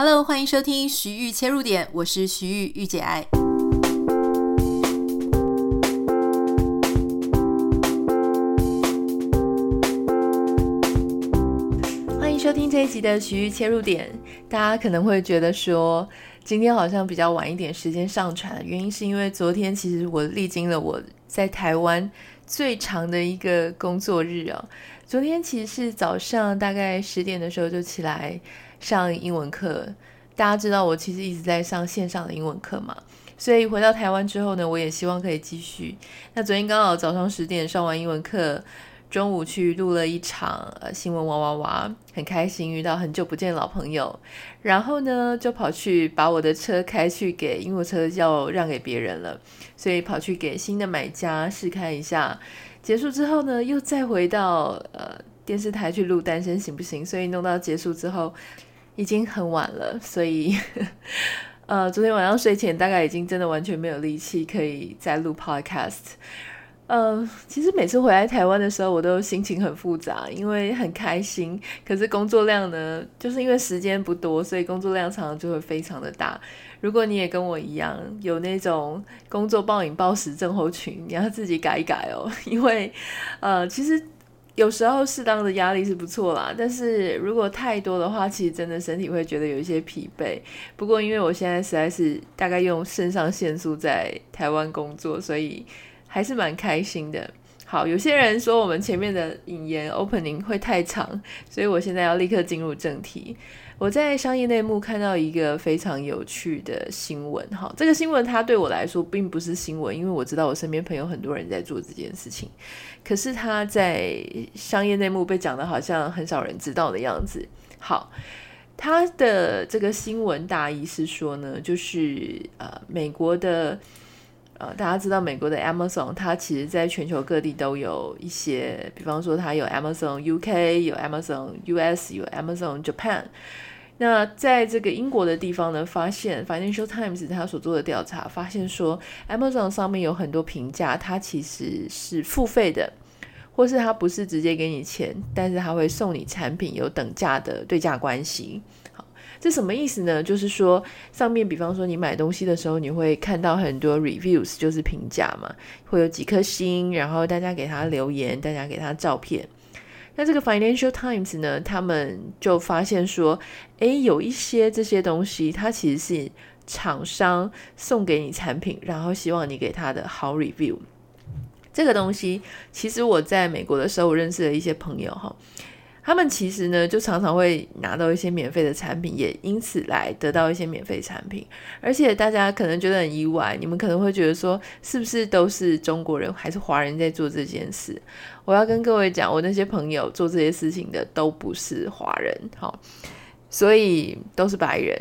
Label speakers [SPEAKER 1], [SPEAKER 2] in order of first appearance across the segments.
[SPEAKER 1] Hello，欢迎收听徐玉切入点，我是徐玉御姐爱。欢迎收听这一集的徐玉切入点。大家可能会觉得说，今天好像比较晚一点时间上传，原因是因为昨天其实我历经了我在台湾最长的一个工作日啊。昨天其实是早上大概十点的时候就起来。上英文课，大家知道我其实一直在上线上的英文课嘛，所以回到台湾之后呢，我也希望可以继续。那昨天刚好早上十点上完英文课，中午去录了一场呃新闻哇哇哇，很开心遇到很久不见的老朋友，然后呢就跑去把我的车开去给，因为我车要让给别人了，所以跑去给新的买家试开一下。结束之后呢，又再回到呃电视台去录《单身行不行》，所以弄到结束之后。已经很晚了，所以，呃，昨天晚上睡前大概已经真的完全没有力气可以再录 podcast。呃，其实每次回来台湾的时候，我都心情很复杂，因为很开心，可是工作量呢，就是因为时间不多，所以工作量常常就会非常的大。如果你也跟我一样有那种工作暴饮暴食症候群，你要自己改一改哦，因为，呃，其实。有时候适当的压力是不错啦，但是如果太多的话，其实真的身体会觉得有一些疲惫。不过因为我现在实在是大概用肾上腺素在台湾工作，所以还是蛮开心的。好，有些人说我们前面的引言 opening 会太长，所以我现在要立刻进入正题。我在商业内幕看到一个非常有趣的新闻，哈，这个新闻它对我来说并不是新闻，因为我知道我身边朋友很多人在做这件事情，可是他在商业内幕被讲的好像很少人知道的样子。好，他的这个新闻大意是说呢，就是呃，美国的呃，大家知道美国的 Amazon，它其实在全球各地都有一些，比方说它有 Amazon UK，有 Amazon US，有 Amazon Japan。那在这个英国的地方呢，发现 Financial Times 他所做的调查发现说，Amazon 上面有很多评价，它其实是付费的，或是他不是直接给你钱，但是他会送你产品，有等价的对价关系。好，这什么意思呢？就是说上面，比方说你买东西的时候，你会看到很多 reviews，就是评价嘛，会有几颗星，然后大家给他留言，大家给他照片。那这个 Financial Times 呢，他们就发现说，诶，有一些这些东西，它其实是厂商送给你产品，然后希望你给他的好 review。这个东西，其实我在美国的时候，我认识了一些朋友哈。他们其实呢，就常常会拿到一些免费的产品，也因此来得到一些免费产品。而且大家可能觉得很意外，你们可能会觉得说，是不是都是中国人还是华人在做这件事？我要跟各位讲，我那些朋友做这些事情的都不是华人，好，所以都是白人。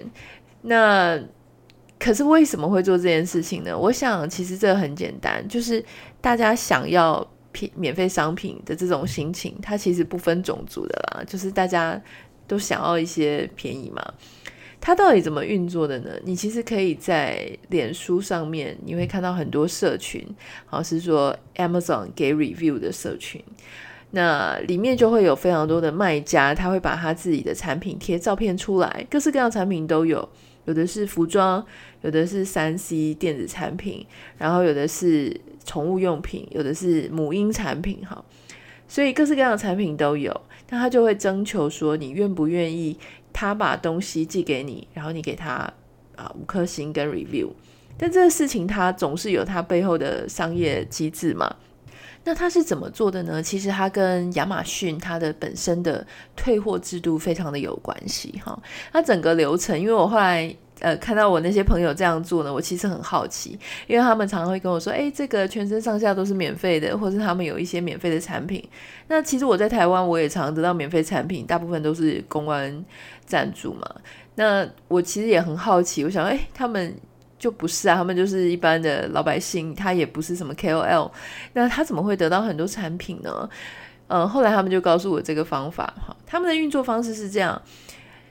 [SPEAKER 1] 那可是为什么会做这件事情呢？我想其实这很简单，就是大家想要。免费商品的这种心情，它其实不分种族的啦，就是大家都想要一些便宜嘛。它到底怎么运作的呢？你其实可以在脸书上面，你会看到很多社群，好像是说 Amazon 给 review 的社群，那里面就会有非常多的卖家，他会把他自己的产品贴照片出来，各式各样产品都有，有的是服装，有的是三 C 电子产品，然后有的是。宠物用品，有的是母婴产品，哈，所以各式各样的产品都有。那他就会征求说，你愿不愿意他把东西寄给你，然后你给他啊五颗星跟 review。但这个事情它总是有它背后的商业机制嘛。那他是怎么做的呢？其实他跟亚马逊它的本身的退货制度非常的有关系，哈。那整个流程，因为我后来。呃，看到我那些朋友这样做呢，我其实很好奇，因为他们常常会跟我说，诶，这个全身上下都是免费的，或是他们有一些免费的产品。那其实我在台湾，我也常常得到免费产品，大部分都是公关赞助嘛。那我其实也很好奇，我想，诶，他们就不是啊，他们就是一般的老百姓，他也不是什么 KOL，那他怎么会得到很多产品呢？呃，后来他们就告诉我这个方法，哈，他们的运作方式是这样，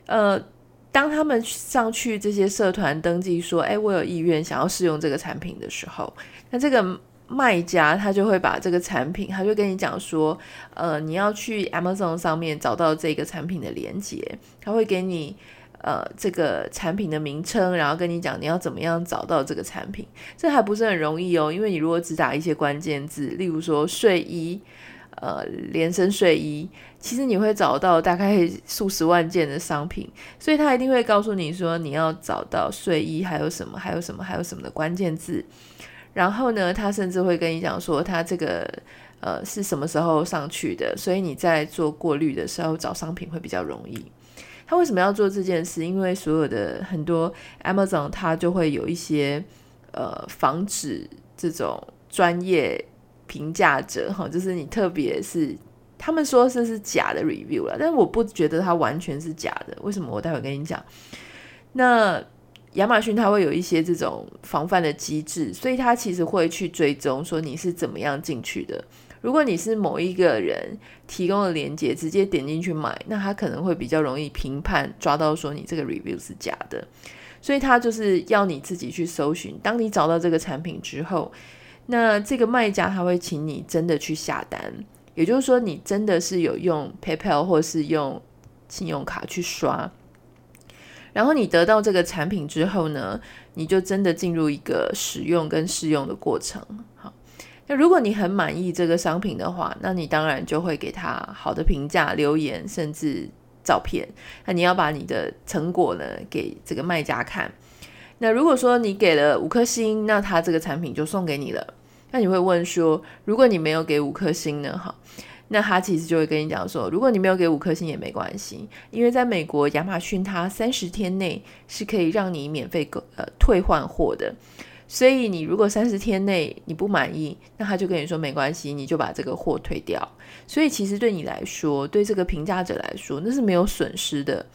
[SPEAKER 1] 呃。当他们上去这些社团登记说，哎，我有意愿想要试用这个产品的时候，那这个卖家他就会把这个产品，他就跟你讲说，呃，你要去 Amazon 上面找到这个产品的链接，他会给你呃这个产品的名称，然后跟你讲你要怎么样找到这个产品，这还不是很容易哦，因为你如果只打一些关键字，例如说睡衣。呃，连身睡衣，其实你会找到大概数十万件的商品，所以他一定会告诉你说，你要找到睡衣还有什么，还有什么，还有什么的关键字。然后呢，他甚至会跟你讲说，他这个呃是什么时候上去的，所以你在做过滤的时候找商品会比较容易。他为什么要做这件事？因为所有的很多 Amazon 它就会有一些呃防止这种专业。评价者哈，就是你特别是他们说这是假的 review 了，但是我不觉得它完全是假的。为什么？我待会跟你讲。那亚马逊它会有一些这种防范的机制，所以它其实会去追踪说你是怎么样进去的。如果你是某一个人提供的链接，直接点进去买，那他可能会比较容易评判抓到说你这个 review 是假的。所以他就是要你自己去搜寻。当你找到这个产品之后，那这个卖家他会请你真的去下单，也就是说你真的是有用 PayPal 或是用信用卡去刷，然后你得到这个产品之后呢，你就真的进入一个使用跟试用的过程。那如果你很满意这个商品的话，那你当然就会给他好的评价、留言甚至照片。那你要把你的成果呢给这个卖家看。那如果说你给了五颗星，那他这个产品就送给你了。那你会问说，如果你没有给五颗星呢？哈，那他其实就会跟你讲说，如果你没有给五颗星也没关系，因为在美国亚马逊它三十天内是可以让你免费呃退换货的。所以你如果三十天内你不满意，那他就跟你说没关系，你就把这个货退掉。所以其实对你来说，对这个评价者来说，那是没有损失的。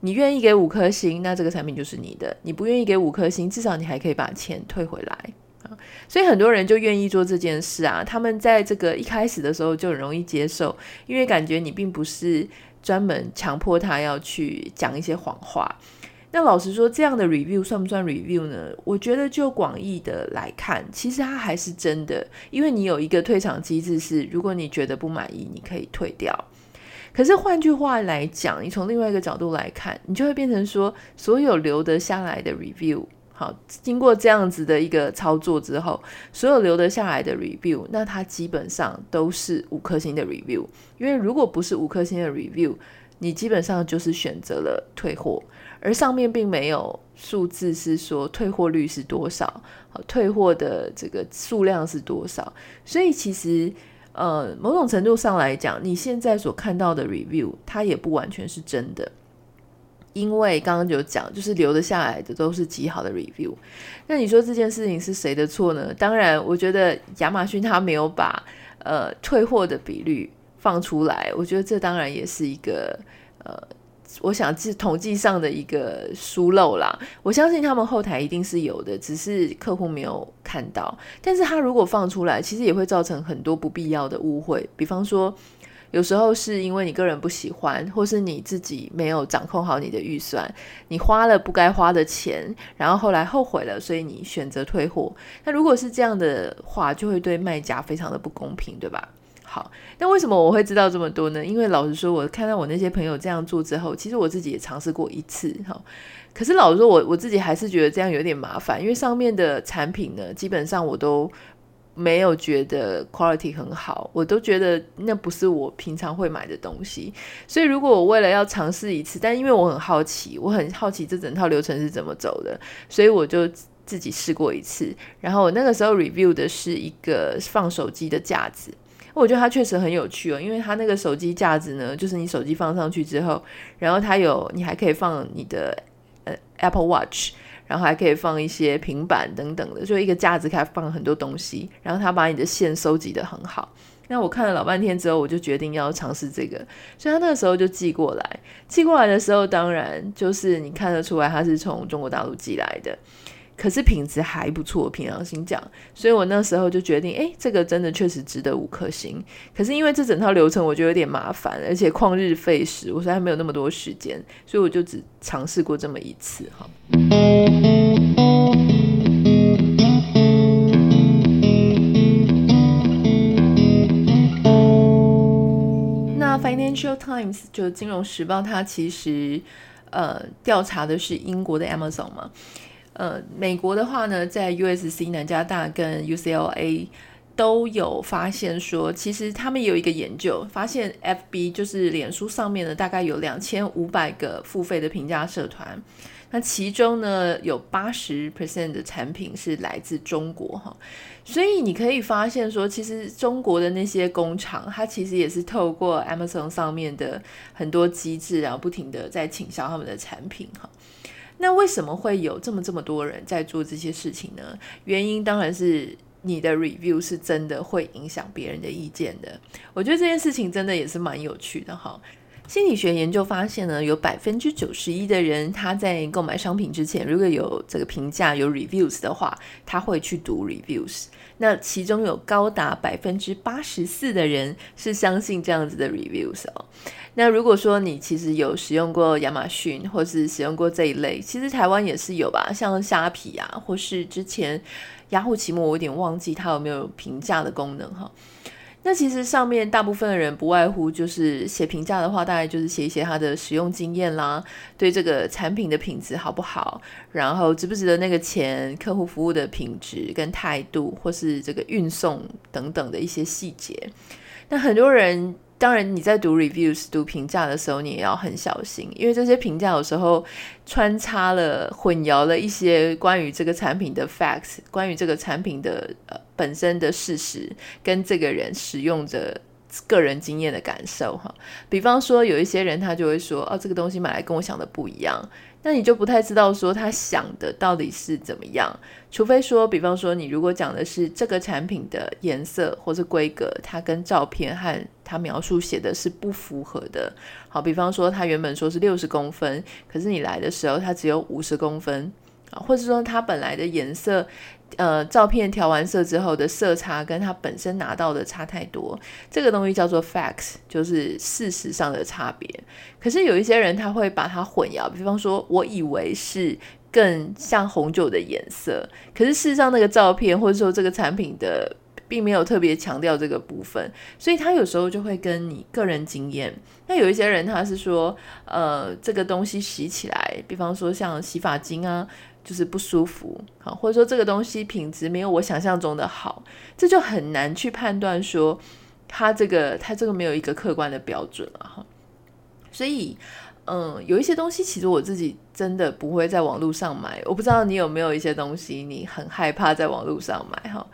[SPEAKER 1] 你愿意给五颗星，那这个产品就是你的；你不愿意给五颗星，至少你还可以把钱退回来啊。所以很多人就愿意做这件事啊。他们在这个一开始的时候就很容易接受，因为感觉你并不是专门强迫他要去讲一些谎话。那老实说，这样的 review 算不算 review 呢？我觉得就广义的来看，其实它还是真的，因为你有一个退场机制，是如果你觉得不满意，你可以退掉。可是换句话来讲，你从另外一个角度来看，你就会变成说，所有留得下来的 review，好，经过这样子的一个操作之后，所有留得下来的 review，那它基本上都是五颗星的 review。因为如果不是五颗星的 review，你基本上就是选择了退货，而上面并没有数字是说退货率是多少，好退货的这个数量是多少，所以其实。呃，某种程度上来讲，你现在所看到的 review，它也不完全是真的，因为刚刚就讲，就是留得下来的都是极好的 review。那你说这件事情是谁的错呢？当然，我觉得亚马逊它没有把呃退货的比率放出来，我觉得这当然也是一个呃。我想是统计上的一个疏漏啦，我相信他们后台一定是有的，只是客户没有看到。但是他如果放出来，其实也会造成很多不必要的误会。比方说，有时候是因为你个人不喜欢，或是你自己没有掌控好你的预算，你花了不该花的钱，然后后来后悔了，所以你选择退货。那如果是这样的话，就会对卖家非常的不公平，对吧？好，那为什么我会知道这么多呢？因为老实说，我看到我那些朋友这样做之后，其实我自己也尝试过一次哈。可是老实说，我我自己还是觉得这样有点麻烦，因为上面的产品呢，基本上我都没有觉得 quality 很好，我都觉得那不是我平常会买的东西。所以如果我为了要尝试一次，但因为我很好奇，我很好奇这整套流程是怎么走的，所以我就自己试过一次。然后我那个时候 review 的是一个放手机的架子。我觉得它确实很有趣哦，因为它那个手机架子呢，就是你手机放上去之后，然后它有你还可以放你的呃 Apple Watch，然后还可以放一些平板等等的，就一个架子可以放很多东西，然后它把你的线收集得很好。那我看了老半天之后，我就决定要尝试这个，所以他那个时候就寄过来，寄过来的时候，当然就是你看得出来它是从中国大陆寄来的。可是品质还不错，平良心讲，所以我那时候就决定，哎，这个真的确实值得五颗星。可是因为这整套流程我觉得有点麻烦，而且旷日费时，我实在没有那么多时间，所以我就只尝试过这么一次哈。那 Financial Times 就金融时报，它其实。呃调查的是英国的 Amazon 嘛，呃，美国的话呢，在 USC 南加大跟 UCLA。都有发现说，其实他们有一个研究，发现 FB 就是脸书上面呢，大概有两千五百个付费的评价社团，那其中呢有八十 percent 的产品是来自中国哈，所以你可以发现说，其实中国的那些工厂，它其实也是透过 Amazon 上面的很多机制，然后不停的在倾销他们的产品哈。那为什么会有这么这么多人在做这些事情呢？原因当然是。你的 review 是真的会影响别人的意见的，我觉得这件事情真的也是蛮有趣的哈。心理学研究发现呢，有百分之九十一的人他在购买商品之前，如果有这个评价有 reviews 的话，他会去读 reviews。那其中有高达百分之八十四的人是相信这样子的 reviews 哦。那如果说你其实有使用过亚马逊，或是使用过这一类，其实台湾也是有吧，像虾皮啊，或是之前。雅虎奇摩，我有点忘记它有没有评价的功能哈。那其实上面大部分的人不外乎就是写评价的话，大概就是写一写他的使用经验啦，对这个产品的品质好不好，然后值不值得那个钱，客户服务的品质跟态度，或是这个运送等等的一些细节。那很多人。当然，你在读 reviews、读评价的时候，你也要很小心，因为这些评价有时候穿插了、混淆了一些关于这个产品的 facts，关于这个产品的呃本身的事实，跟这个人使用者个人经验的感受哈。比方说，有一些人他就会说：“哦，这个东西买来跟我想的不一样。”那你就不太知道说他想的到底是怎么样，除非说，比方说你如果讲的是这个产品的颜色或是规格，它跟照片和它描述写的是不符合的。好，比方说他原本说是六十公分，可是你来的时候它只有五十公分，啊，或者说它本来的颜色。呃，照片调完色之后的色差跟它本身拿到的差太多，这个东西叫做 facts，就是事实上的差别。可是有一些人他会把它混淆，比方说，我以为是更像红酒的颜色，可是事实上那个照片或者说这个产品的并没有特别强调这个部分，所以他有时候就会跟你个人经验。那有一些人他是说，呃，这个东西洗起来，比方说像洗发精啊。就是不舒服，好，或者说这个东西品质没有我想象中的好，这就很难去判断说它这个它这个没有一个客观的标准啊哈。所以，嗯，有一些东西其实我自己真的不会在网络上买，我不知道你有没有一些东西你很害怕在网络上买哈。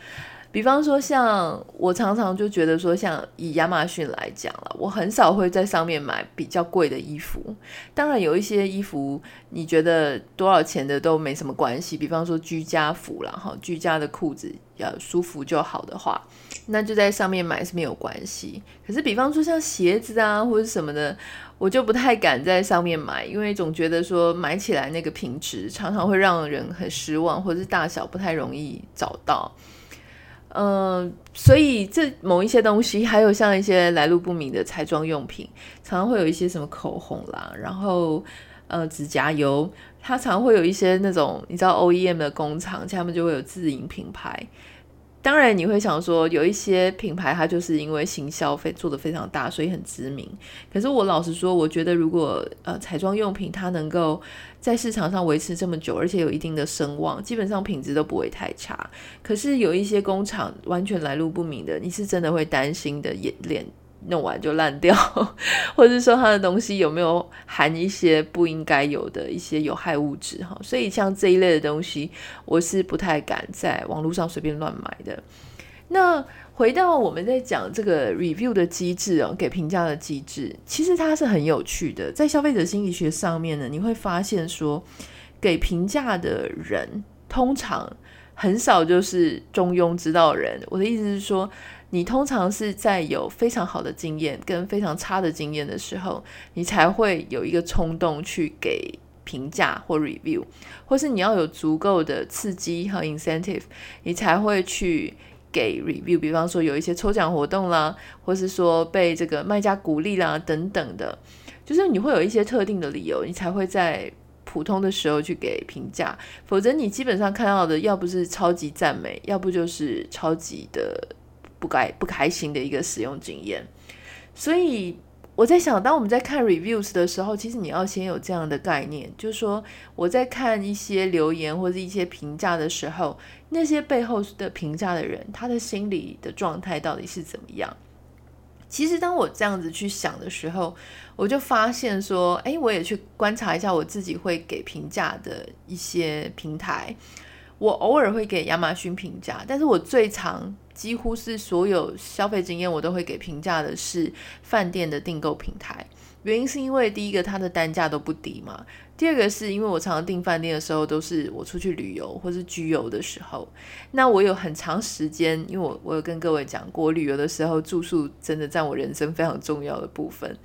[SPEAKER 1] 比方说，像我常常就觉得说，像以亚马逊来讲了，我很少会在上面买比较贵的衣服。当然，有一些衣服你觉得多少钱的都没什么关系。比方说居家服啦，哈，居家的裤子要舒服就好的话，那就在上面买是没有关系。可是，比方说像鞋子啊或者什么的，我就不太敢在上面买，因为总觉得说买起来那个品质常常会让人很失望，或者是大小不太容易找到。嗯、所以这某一些东西，还有像一些来路不明的彩妆用品，常常会有一些什么口红啦，然后呃指甲油，它常会有一些那种你知道 OEM 的工厂，他们就会有自营品牌。当然，你会想说，有一些品牌它就是因为行销费做的非常大，所以很知名。可是我老实说，我觉得如果呃彩妆用品它能够在市场上维持这么久，而且有一定的声望，基本上品质都不会太差。可是有一些工厂完全来路不明的，你是真的会担心的眼脸。弄完就烂掉，或者是说它的东西有没有含一些不应该有的一些有害物质哈，所以像这一类的东西，我是不太敢在网络上随便乱买的。那回到我们在讲这个 review 的机制哦，给评价的机制，其实它是很有趣的。在消费者心理学上面呢，你会发现说，给评价的人通常很少就是中庸之道人。我的意思是说。你通常是在有非常好的经验跟非常差的经验的时候，你才会有一个冲动去给评价或 review，或是你要有足够的刺激和 incentive，你才会去给 review。比方说有一些抽奖活动啦，或是说被这个卖家鼓励啦等等的，就是你会有一些特定的理由，你才会在普通的时候去给评价，否则你基本上看到的要不是超级赞美，要不就是超级的。不该不开心的一个使用经验，所以我在想，当我们在看 reviews 的时候，其实你要先有这样的概念，就是说我在看一些留言或者一些评价的时候，那些背后的评价的人，他的心理的状态到底是怎么样？其实当我这样子去想的时候，我就发现说，哎，我也去观察一下我自己会给评价的一些平台。我偶尔会给亚马逊评价，但是我最常。几乎是所有消费经验，我都会给评价的是饭店的订购平台。原因是因为第一个，它的单价都不低嘛；第二个是因为我常常订饭店的时候，都是我出去旅游或是居游的时候。那我有很长时间，因为我我有跟各位讲过，旅游的时候住宿真的占我人生非常重要的部分，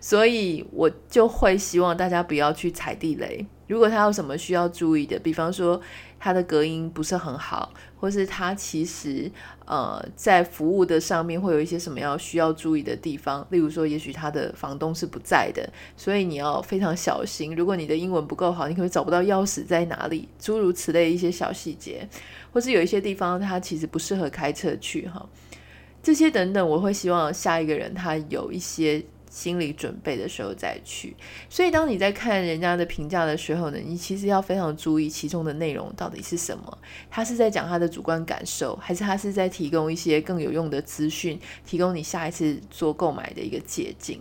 [SPEAKER 1] 所以我就会希望大家不要去踩地雷。如果他有什么需要注意的，比方说他的隔音不是很好，或是他其实呃在服务的上面会有一些什么要需要注意的地方，例如说，也许他的房东是不在的，所以你要非常小心。如果你的英文不够好，你可能找不到钥匙在哪里，诸如此类一些小细节，或是有一些地方他其实不适合开车去哈，这些等等，我会希望下一个人他有一些。心理准备的时候再去，所以当你在看人家的评价的时候呢，你其实要非常注意其中的内容到底是什么。他是在讲他的主观感受，还是他是在提供一些更有用的资讯，提供你下一次做购买的一个捷径。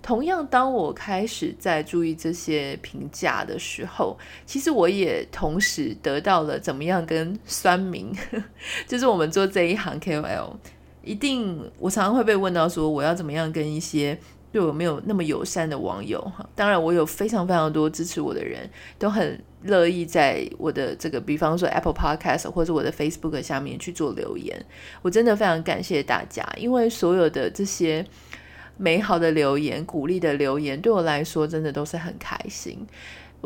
[SPEAKER 1] 同样，当我开始在注意这些评价的时候，其实我也同时得到了怎么样跟酸民，就是我们做这一行 KOL。一定，我常常会被问到说，我要怎么样跟一些对我没有那么友善的网友哈？当然，我有非常非常多支持我的人，都很乐意在我的这个，比方说 Apple Podcast 或者我的 Facebook 下面去做留言。我真的非常感谢大家，因为所有的这些美好的留言、鼓励的留言，对我来说真的都是很开心。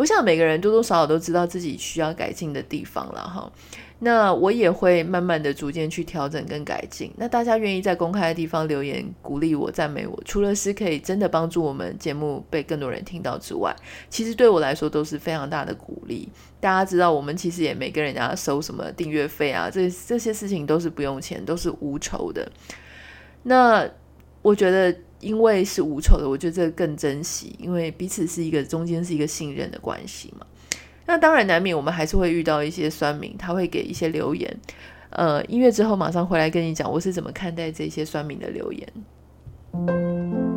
[SPEAKER 1] 我想每个人多多少少都知道自己需要改进的地方了哈。那我也会慢慢的逐渐去调整跟改进。那大家愿意在公开的地方留言鼓励我、赞美我，除了是可以真的帮助我们节目被更多人听到之外，其实对我来说都是非常大的鼓励。大家知道，我们其实也没跟人家收什么订阅费啊，这这些事情都是不用钱，都是无酬的。那我觉得，因为是无仇的，我觉得这个更珍惜，因为彼此是一个中间是一个信任的关系嘛。那当然难免，我们还是会遇到一些酸民，他会给一些留言。呃，音乐之后马上回来跟你讲，我是怎么看待这些酸民的留言。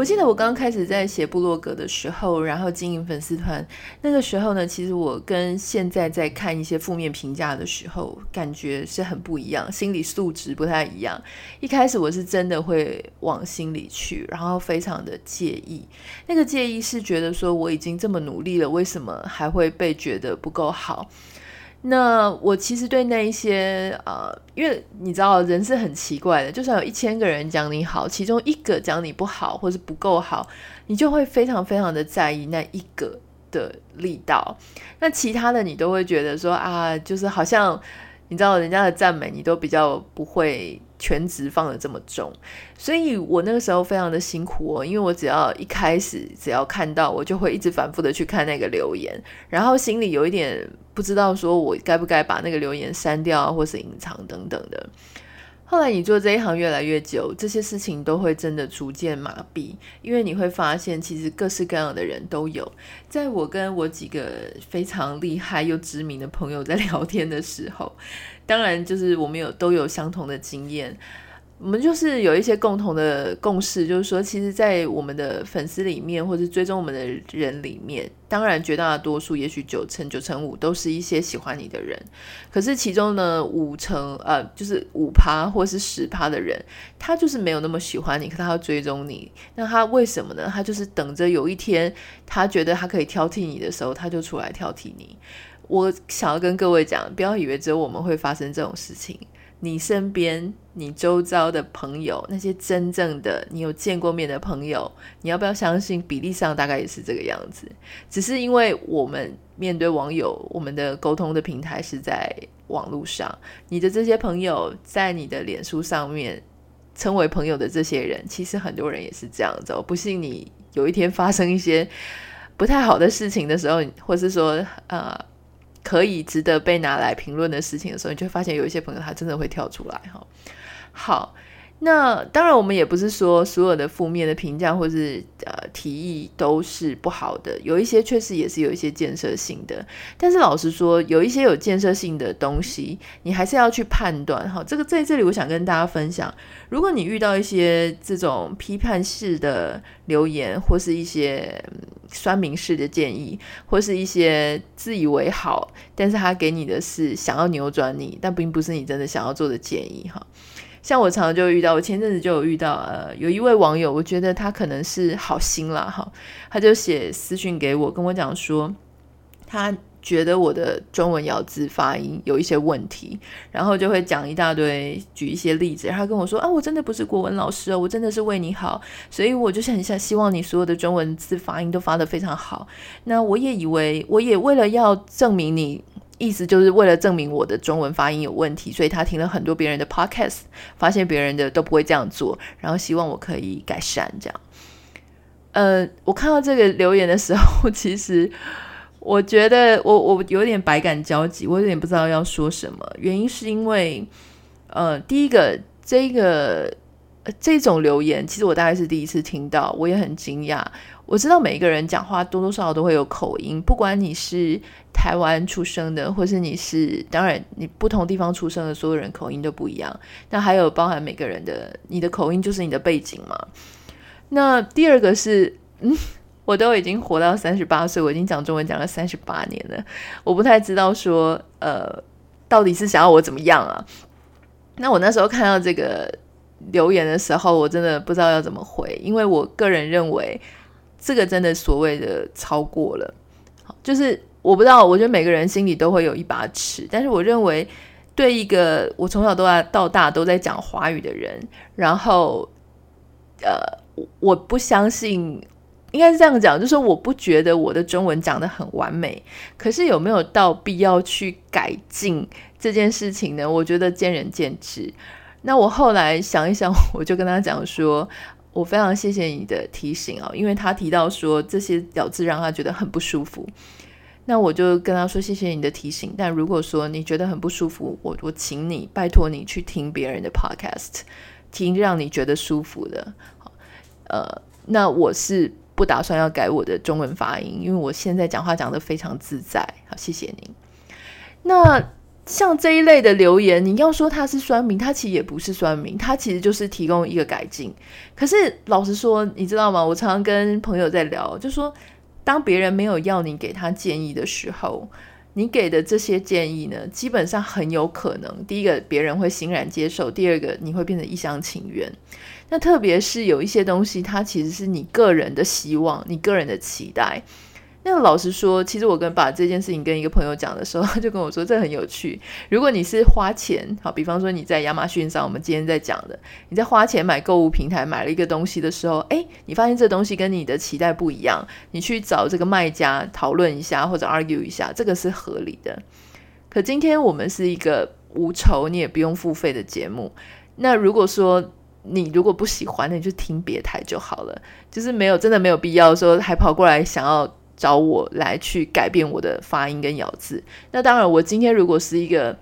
[SPEAKER 1] 我记得我刚开始在写部落格的时候，然后经营粉丝团，那个时候呢，其实我跟现在在看一些负面评价的时候，感觉是很不一样，心理素质不太一样。一开始我是真的会往心里去，然后非常的介意。那个介意是觉得说我已经这么努力了，为什么还会被觉得不够好？那我其实对那一些呃，因为你知道人是很奇怪的，就算有一千个人讲你好，其中一个讲你不好或是不够好，你就会非常非常的在意那一个的力道。那其他的你都会觉得说啊，就是好像你知道人家的赞美，你都比较不会。全职放的这么重，所以我那个时候非常的辛苦哦，因为我只要一开始只要看到，我就会一直反复的去看那个留言，然后心里有一点不知道说我该不该把那个留言删掉或是隐藏等等的。后来你做这一行越来越久，这些事情都会真的逐渐麻痹，因为你会发现其实各式各样的人都有。在我跟我几个非常厉害又知名的朋友在聊天的时候，当然就是我们有都有相同的经验。我们就是有一些共同的共识，就是说，其实，在我们的粉丝里面，或者追踪我们的人里面，当然绝大多数，也许九成九成五，都是一些喜欢你的人。可是其中呢，五成呃，就是五趴或是十趴的人，他就是没有那么喜欢你，可他要追踪你。那他为什么呢？他就是等着有一天，他觉得他可以挑剔你的时候，他就出来挑剔你。我想要跟各位讲，不要以为只有我们会发生这种事情。你身边、你周遭的朋友，那些真正的你有见过面的朋友，你要不要相信？比例上大概也是这个样子。只是因为我们面对网友，我们的沟通的平台是在网络上，你的这些朋友在你的脸书上面称为朋友的这些人，其实很多人也是这样子哦。不信你有一天发生一些不太好的事情的时候，或是说呃可以值得被拿来评论的事情的时候，你就会发现有一些朋友他真的会跳出来哈。好。那当然，我们也不是说所有的负面的评价或是提议都是不好的，有一些确实也是有一些建设性的。但是老实说，有一些有建设性的东西，你还是要去判断哈。这个在这里，我想跟大家分享，如果你遇到一些这种批判式的留言，或是一些酸民式的建议，或是一些自以为好，但是他给你的是想要扭转你，但并不是你真的想要做的建议哈。像我常常就遇到，我前阵子就有遇到，呃，有一位网友，我觉得他可能是好心啦，哈，他就写私讯给我，跟我讲说，他觉得我的中文咬字发音有一些问题，然后就会讲一大堆，举一些例子，他跟我说啊，我真的不是国文老师哦，我真的是为你好，所以我就是很想希望你所有的中文字发音都发得非常好。那我也以为，我也为了要证明你。意思就是为了证明我的中文发音有问题，所以他听了很多别人的 podcast，发现别人的都不会这样做，然后希望我可以改善这样。呃，我看到这个留言的时候，其实我觉得我我有点百感交集，我有点不知道要说什么。原因是因为，呃，第一个这个。这种留言其实我大概是第一次听到，我也很惊讶。我知道每一个人讲话多多少少都会有口音，不管你是台湾出生的，或是你是，当然你不同地方出生的所有人口音都不一样。那还有包含每个人的，你的口音就是你的背景嘛。那第二个是，嗯，我都已经活到三十八岁，我已经讲中文讲了三十八年了，我不太知道说，呃，到底是想要我怎么样啊？那我那时候看到这个。留言的时候，我真的不知道要怎么回，因为我个人认为这个真的所谓的超过了，就是我不知道，我觉得每个人心里都会有一把尺，但是我认为对一个我从小到大到大都在讲华语的人，然后呃，我不相信，应该是这样讲，就是我不觉得我的中文讲得很完美，可是有没有到必要去改进这件事情呢？我觉得见仁见智。那我后来想一想，我就跟他讲说，我非常谢谢你的提醒啊，因为他提到说这些咬字让他觉得很不舒服。那我就跟他说谢谢你的提醒，但如果说你觉得很不舒服，我我请你拜托你去听别人的 podcast，听让你觉得舒服的。呃，那我是不打算要改我的中文发音，因为我现在讲话讲得非常自在。好，谢谢您。那。像这一类的留言，你要说他是酸民，他其实也不是酸民，他其实就是提供一个改进。可是老实说，你知道吗？我常常跟朋友在聊，就说当别人没有要你给他建议的时候，你给的这些建议呢，基本上很有可能，第一个别人会欣然接受，第二个你会变得一厢情愿。那特别是有一些东西，它其实是你个人的希望，你个人的期待。那个老实说，其实我跟把这件事情跟一个朋友讲的时候，他就跟我说，这很有趣。如果你是花钱，好，比方说你在亚马逊上，我们今天在讲的，你在花钱买购物平台买了一个东西的时候，诶，你发现这东西跟你的期待不一样，你去找这个卖家讨论一下或者 argue 一下，这个是合理的。可今天我们是一个无酬，你也不用付费的节目。那如果说你如果不喜欢，那你就听别台就好了，就是没有真的没有必要说还跑过来想要。找我来去改变我的发音跟咬字。那当然，我今天如果是一个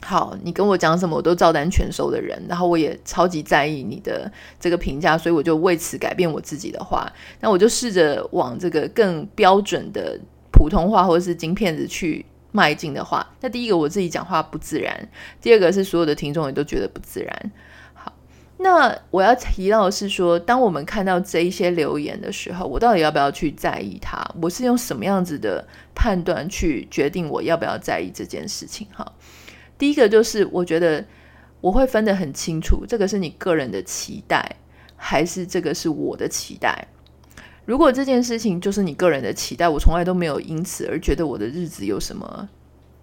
[SPEAKER 1] 好，你跟我讲什么我都照单全收的人，然后我也超级在意你的这个评价，所以我就为此改变我自己的话，那我就试着往这个更标准的普通话或者是京片子去迈进的话，那第一个我自己讲话不自然，第二个是所有的听众也都觉得不自然。那我要提到的是说，当我们看到这一些留言的时候，我到底要不要去在意它？我是用什么样子的判断去决定我要不要在意这件事情？哈，第一个就是我觉得我会分得很清楚，这个是你个人的期待，还是这个是我的期待？如果这件事情就是你个人的期待，我从来都没有因此而觉得我的日子有什么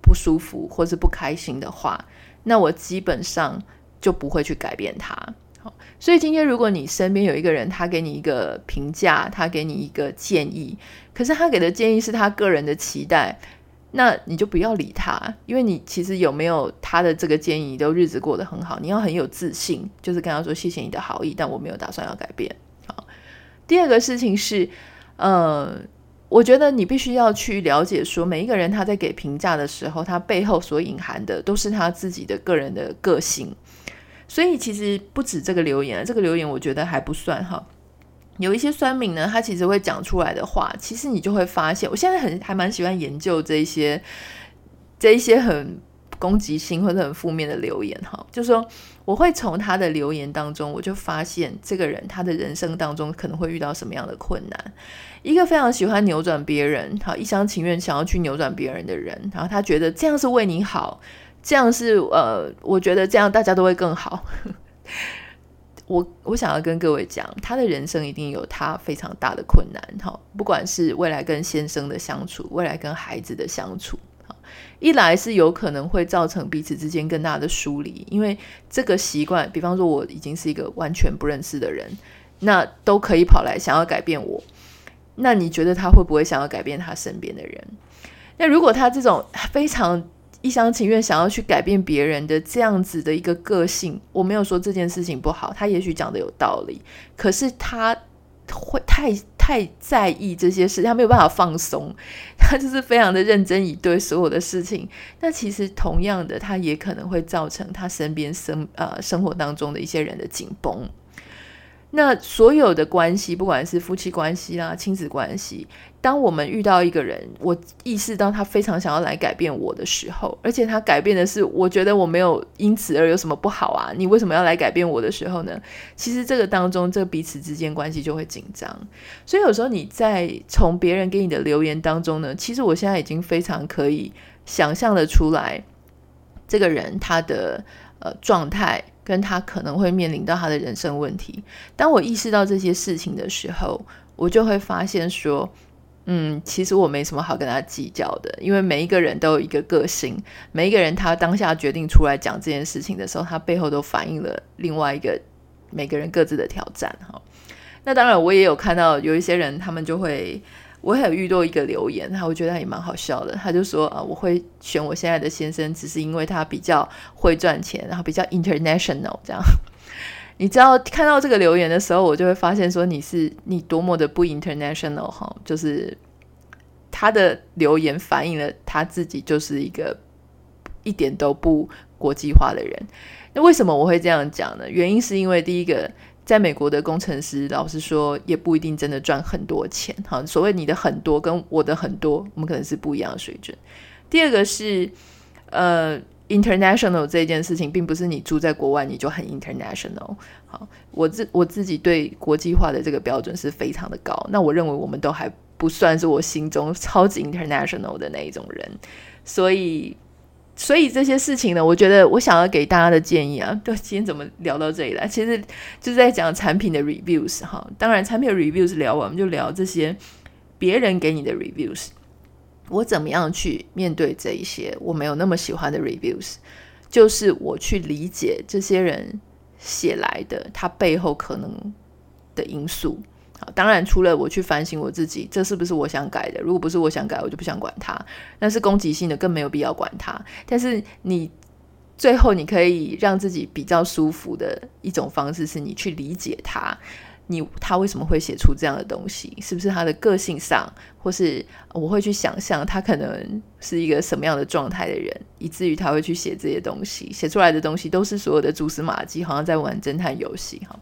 [SPEAKER 1] 不舒服或是不开心的话，那我基本上。就不会去改变它。好，所以今天如果你身边有一个人，他给你一个评价，他给你一个建议，可是他给的建议是他个人的期待，那你就不要理他，因为你其实有没有他的这个建议，你都日子过得很好，你要很有自信，就是跟他说谢谢你的好意，但我没有打算要改变。好，第二个事情是，呃，我觉得你必须要去了解说，每一个人他在给评价的时候，他背后所隐含的都是他自己的个人的个性。所以其实不止这个留言，这个留言我觉得还不算哈。有一些酸民呢，他其实会讲出来的话，其实你就会发现，我现在很还蛮喜欢研究这一些这一些很攻击性或者很负面的留言哈。就说，我会从他的留言当中，我就发现这个人他的人生当中可能会遇到什么样的困难。一个非常喜欢扭转别人，好一厢情愿想要去扭转别人的人，然后他觉得这样是为你好，这样是呃，我觉得这样大家都会更好。我我想要跟各位讲，他的人生一定有他非常大的困难，哈，不管是未来跟先生的相处，未来跟孩子的相处，一来是有可能会造成彼此之间更大的疏离，因为这个习惯，比方说我已经是一个完全不认识的人，那都可以跑来想要改变我，那你觉得他会不会想要改变他身边的人？那如果他这种非常一厢情愿想要去改变别人的这样子的一个个性，我没有说这件事情不好，他也许讲的有道理，可是他会太太在意这些事，他没有办法放松，他就是非常的认真以对所有的事情。那其实同样的，他也可能会造成他身边生呃生活当中的一些人的紧绷。那所有的关系，不管是夫妻关系啦、亲子关系，当我们遇到一个人，我意识到他非常想要来改变我的时候，而且他改变的是，我觉得我没有因此而有什么不好啊，你为什么要来改变我的时候呢？其实这个当中，这个彼此之间关系就会紧张。所以有时候你在从别人给你的留言当中呢，其实我现在已经非常可以想象的出来，这个人他的呃状态。跟他可能会面临到他的人生问题。当我意识到这些事情的时候，我就会发现说，嗯，其实我没什么好跟他计较的，因为每一个人都有一个个性，每一个人他当下决定出来讲这件事情的时候，他背后都反映了另外一个每个人各自的挑战。哈，那当然我也有看到有一些人，他们就会。我还有遇到一个留言，他我觉得他也蛮好笑的。他就说啊，我会选我现在的先生，只是因为他比较会赚钱，然后比较 international 这样。你知道看到这个留言的时候，我就会发现说你是你多么的不 international 哈，就是他的留言反映了他自己就是一个一点都不国际化的人。那为什么我会这样讲呢？原因是因为第一个。在美国的工程师，老实说，也不一定真的赚很多钱。哈，所谓你的很多跟我的很多，我们可能是不一样的水准。第二个是，呃，international 这件事情，并不是你住在国外你就很 international。好，我自我自己对国际化的这个标准是非常的高。那我认为我们都还不算是我心中超级 international 的那一种人，所以。所以这些事情呢，我觉得我想要给大家的建议啊，对，今天怎么聊到这里来？其实就是在讲产品的 reviews 哈。当然，产品的 reviews 聊完，我们就聊这些别人给你的 reviews。我怎么样去面对这一些我没有那么喜欢的 reviews？就是我去理解这些人写来的他背后可能的因素。当然，除了我去反省我自己，这是不是我想改的？如果不是我想改，我就不想管它。那是攻击性的，更没有必要管它。但是你最后你可以让自己比较舒服的一种方式，是你去理解他，你他为什么会写出这样的东西？是不是他的个性上，或是我会去想象他可能是一个什么样的状态的人，以至于他会去写这些东西？写出来的东西都是所有的蛛丝马迹，好像在玩侦探游戏哈。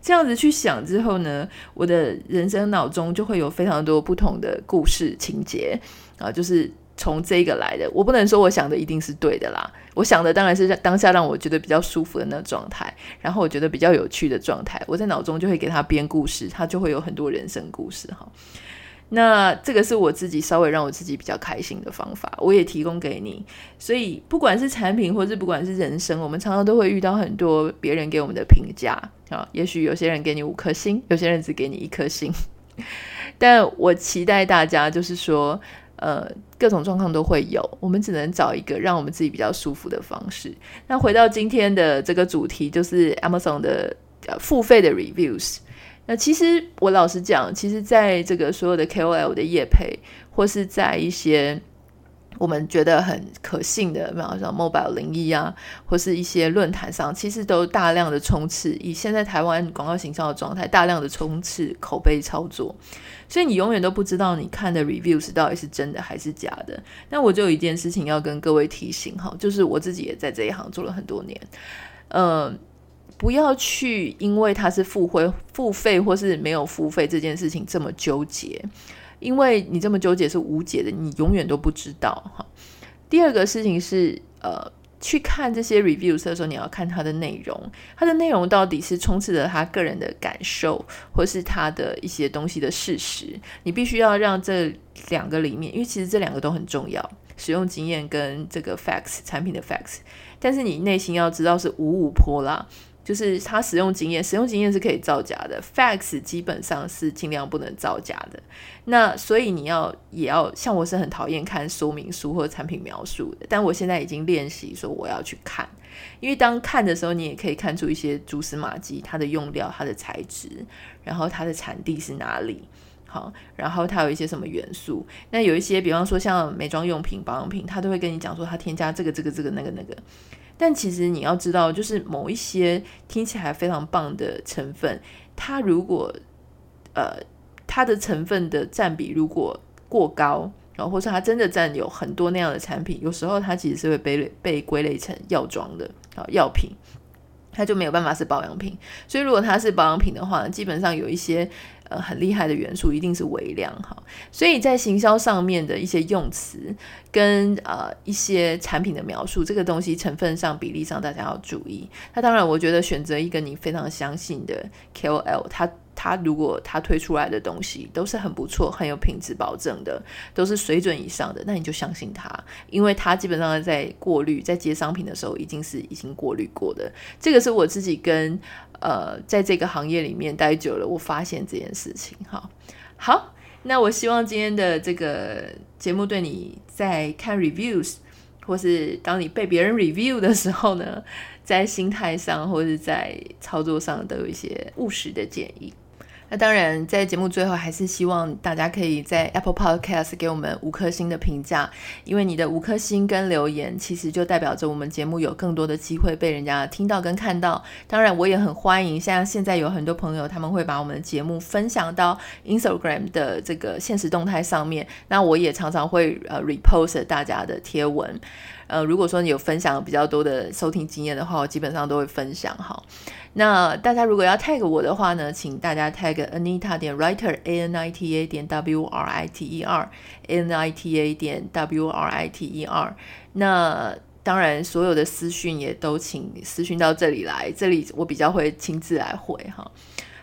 [SPEAKER 1] 这样子去想之后呢，我的人生脑中就会有非常多不同的故事情节啊，就是从这个来的。我不能说我想的一定是对的啦，我想的当然是当下让我觉得比较舒服的那状态，然后我觉得比较有趣的状态，我在脑中就会给他编故事，他就会有很多人生故事哈。那这个是我自己稍微让我自己比较开心的方法，我也提供给你。所以不管是产品，或是不管是人生，我们常常都会遇到很多别人给我们的评价啊。也许有些人给你五颗星，有些人只给你一颗星。但我期待大家就是说，呃，各种状况都会有，我们只能找一个让我们自己比较舒服的方式。那回到今天的这个主题，就是 Amazon 的付费的 reviews。那其实我老实讲，其实在这个所有的 KOL 的业配，或是在一些我们觉得很可信的，比方说 Mobile 零一啊，或是一些论坛上，其实都大量的冲刺，以现在台湾广告行销的状态，大量的冲刺口碑操作，所以你永远都不知道你看的 reviews 到底是真的还是假的。那我就有一件事情要跟各位提醒哈，就是我自己也在这一行做了很多年，呃，不要去因为它是付费、付费或是没有付费这件事情这么纠结。因为你这么纠结是无解的，你永远都不知道哈。第二个事情是，呃，去看这些 reviews 的时候，你要看它的内容，它的内容到底是充斥着他个人的感受，或是他的一些东西的事实。你必须要让这两个里面，因为其实这两个都很重要，使用经验跟这个 facts 产品的 facts，但是你内心要知道是五五波啦。就是他使用经验，使用经验是可以造假的，facts 基本上是尽量不能造假的。那所以你要也要像我是很讨厌看说明书或产品描述的，但我现在已经练习说我要去看，因为当看的时候，你也可以看出一些蛛丝马迹，它的用料、它的材质，然后它的产地是哪里，好，然后它有一些什么元素。那有一些，比方说像美妆用品、保养品，它都会跟你讲说它添加这个、这个、这个、那个、那个。但其实你要知道，就是某一些听起来非常棒的成分，它如果呃它的成分的占比如果过高，然后或是它真的占有很多那样的产品，有时候它其实是会被被归类成药妆的啊药品，它就没有办法是保养品。所以如果它是保养品的话，基本上有一些。呃，很厉害的元素一定是微量哈，所以在行销上面的一些用词跟呃一些产品的描述，这个东西成分上比例上大家要注意。那当然，我觉得选择一个你非常相信的 KOL，他他如果他推出来的东西都是很不错、很有品质保证的，都是水准以上的，那你就相信他，因为他基本上在过滤、在接商品的时候，已经是已经过滤过的。这个是我自己跟。呃，在这个行业里面待久了，我发现这件事情。哈，好，那我希望今天的这个节目对你在看 reviews，或是当你被别人 review 的时候呢，在心态上或是在操作上都有一些务实的建议。那当然，在节目最后，还是希望大家可以在 Apple Podcast 给我们五颗星的评价，因为你的五颗星跟留言，其实就代表着我们节目有更多的机会被人家听到跟看到。当然，我也很欢迎，像现在有很多朋友，他们会把我们的节目分享到 Instagram 的这个现实动态上面，那我也常常会呃 repost 大家的贴文。呃，如果说你有分享比较多的收听经验的话，我基本上都会分享哈。那大家如果要 tag 我的话呢，请大家 tag Anita 点 Writer A N I T A 点 W R I T E R A N I T A 点 W R I T E R。那当然，所有的私讯也都请私讯到这里来，这里我比较会亲自来回哈。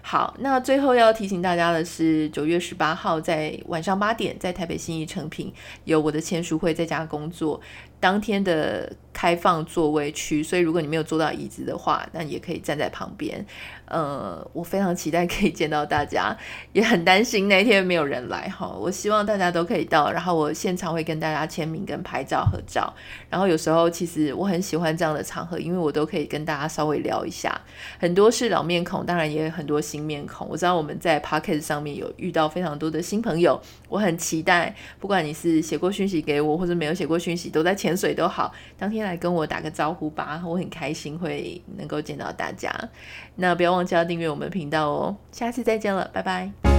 [SPEAKER 1] 好，那最后要提醒大家的是，九月十八号在晚上八点，在台北信义诚品有我的签书会，在家工作。当天的开放座位区，所以如果你没有坐到椅子的话，那也可以站在旁边。呃，我非常期待可以见到大家，也很担心那一天没有人来哈。我希望大家都可以到，然后我现场会跟大家签名跟拍照合照。然后有时候其实我很喜欢这样的场合，因为我都可以跟大家稍微聊一下。很多是老面孔，当然也有很多新面孔。我知道我们在 Podcast 上面有遇到非常多的新朋友，我很期待，不管你是写过讯息给我，或者没有写过讯息，都在前潜水都好，当天来跟我打个招呼吧，我很开心会能够见到大家。那不要忘记要订阅我们频道哦，下次再见了，拜拜。